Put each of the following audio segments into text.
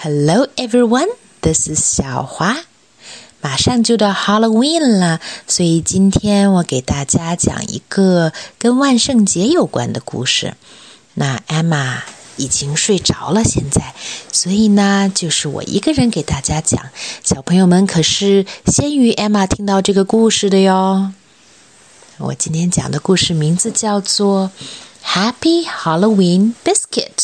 Hello, everyone. This is 小华。马上就到 Halloween 了，所以今天我给大家讲一个跟万圣节有关的故事。那 Emma 已经睡着了，现在，所以呢，就是我一个人给大家讲。小朋友们可是先于 Emma 听到这个故事的哟。我今天讲的故事名字叫做《Happy Halloween Biscuit》。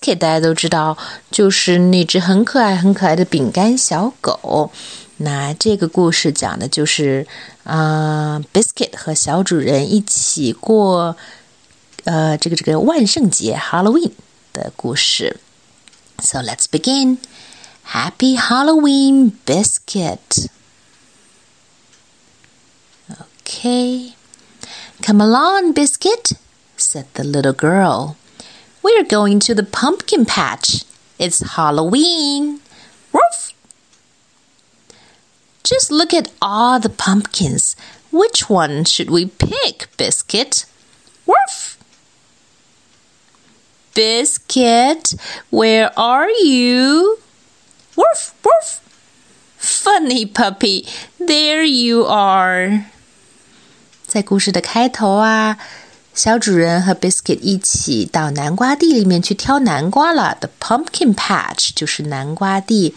Kit 大家都知道，就是那只很可爱、很可爱的饼干小狗。那这个故事讲的就是啊，Biscuit 和小主人一起过呃这个这个万圣节 Halloween 的故事。So let's begin. Happy Halloween, Biscuit. Okay. Come along, Biscuit, said the little girl. We're going to the pumpkin patch. It's Halloween. Woof! Just look at all the pumpkins. Which one should we pick, Biscuit? Woof! Biscuit, where are you? Woof, woof! Funny puppy, there you are. 在故事的开头啊， 小主人和 Biscuit 一起到南瓜地里面去挑南瓜了。The pumpkin patch 就是南瓜地。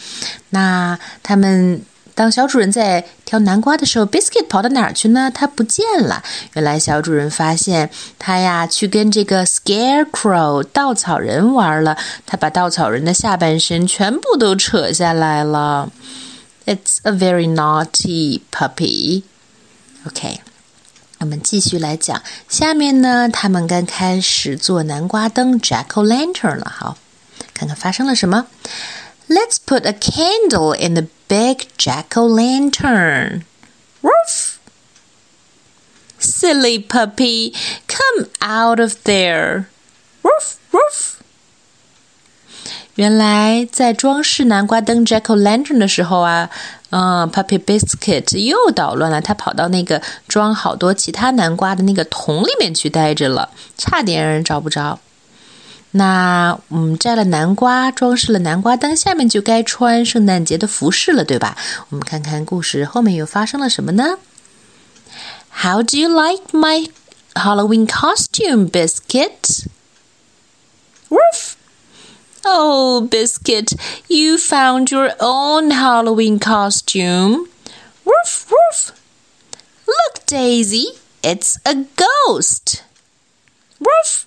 那他们当小主人在挑南瓜的时候，Biscuit 跑到哪儿去呢？他不见了。原来小主人发现他呀去跟这个 Scarecrow 稻草人玩了。他把稻草人的下半身全部都扯下来了。It's a very naughty puppy. OK. 我们继续来讲，下面呢，他们刚开始做南瓜灯 （Jack o' Lantern） 了。好，看看发生了什么。Let's put a candle in the big Jack o' Lantern. Woof! Silly puppy, come out of there. Woof, woof. 原来在装饰南瓜灯 Jack o' Lantern 的时候啊，嗯，Puppy Biscuit 又捣乱了。他跑到那个装好多其他南瓜的那个桶里面去待着了，差点让人找不着。那嗯，摘了南瓜，装饰了南瓜灯，下面就该穿圣诞节的服饰了，对吧？我们看看故事后面又发生了什么呢？How do you like my Halloween costume, Biscuit? Woof! Oh, Biscuit, you found your own Halloween costume. Woof, woof. Look, Daisy, it's a ghost. Woof.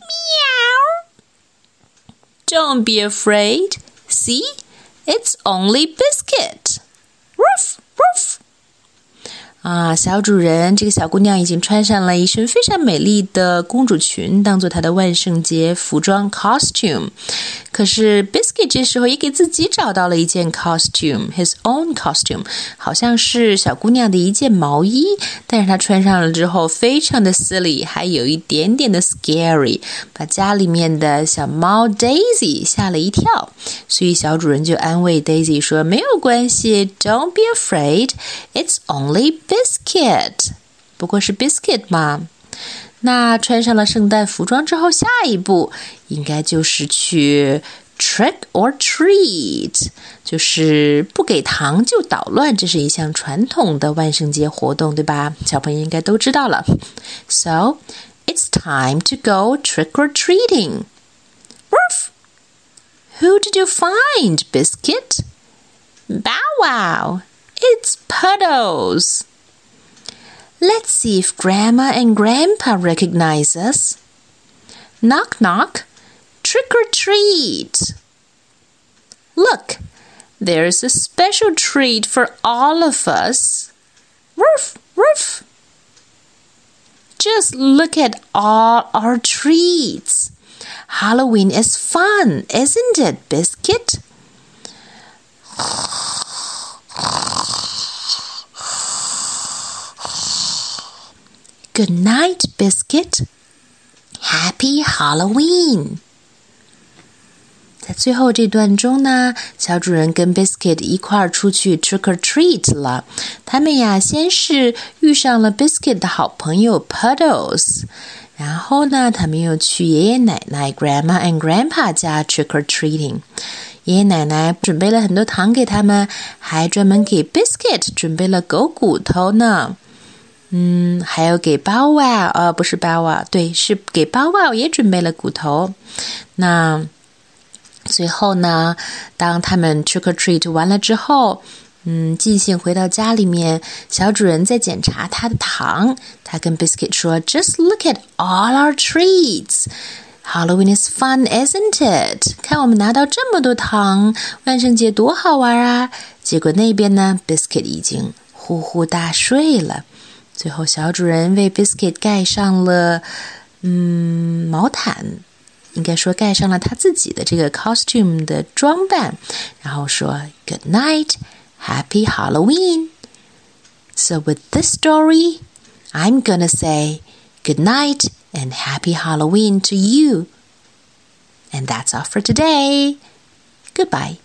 Meow. Don't be afraid. See, it's only Biscuit. Woof. 啊，小主人，这个小姑娘已经穿上了一身非常美丽的公主裙，当做她的万圣节服装 costume。可是 Biscuit 这时候也给自己找到了一件 costume，his own costume，好像是小姑娘的一件毛衣，但是她穿上了之后非常的 silly，还有一点点的 scary，把家里面的小猫 Daisy 吓了一跳。所以小主人就安慰 Daisy 说：“没有关系，Don't be afraid，it's only Biscuit，不过是 Biscuit 嘛。”那穿上了圣诞服装之后，下一步应该就是去 trick or treat，就是不给糖就捣乱，这是一项传统的万圣节活动，对吧？小朋友应该都知道了。So it's time to go trick or treating. Woof! Who did you find, Biscuit? Bow wow! It's Puddles. Let's see if Grandma and Grandpa recognize us. Knock, knock. Trick or treat. Look, there's a special treat for all of us. Roof, roof. Just look at all our treats. Halloween is fun, isn't it, Biscuit? Good night, Biscuit. Happy Halloween. 在最后这段中呢，小主人跟 Biscuit 一块儿出去 trick or treat 了。他们呀，先是遇上了 Biscuit 的好朋友 Puddles，然后呢，他们又去爷爷奶奶 Grandma and Grandpa 家 trick or treating。爷爷奶奶准备了很多糖给他们，还专门给 Biscuit 准备了狗骨头呢。嗯，还有给包哇，呃，不是包哇，对，是给包哇也准备了骨头。那最后呢，当他们 trick or treat 完了之后，嗯，尽兴回到家里面，小主人在检查他的糖。他跟 Biscuit 说：“Just look at all our treats. Halloween is fun, isn't it？看我们拿到这么多糖，万圣节多好玩啊！”结果那边呢，Biscuit 已经呼呼大睡了。最后，小主人为 Biscuit 盖上了嗯毛毯，应该说盖上了他自己的这个 costume 的装扮，然后说 Good night, Happy Halloween. So with this story, I'm gonna say good night and Happy Halloween to you. And that's all for today. Goodbye.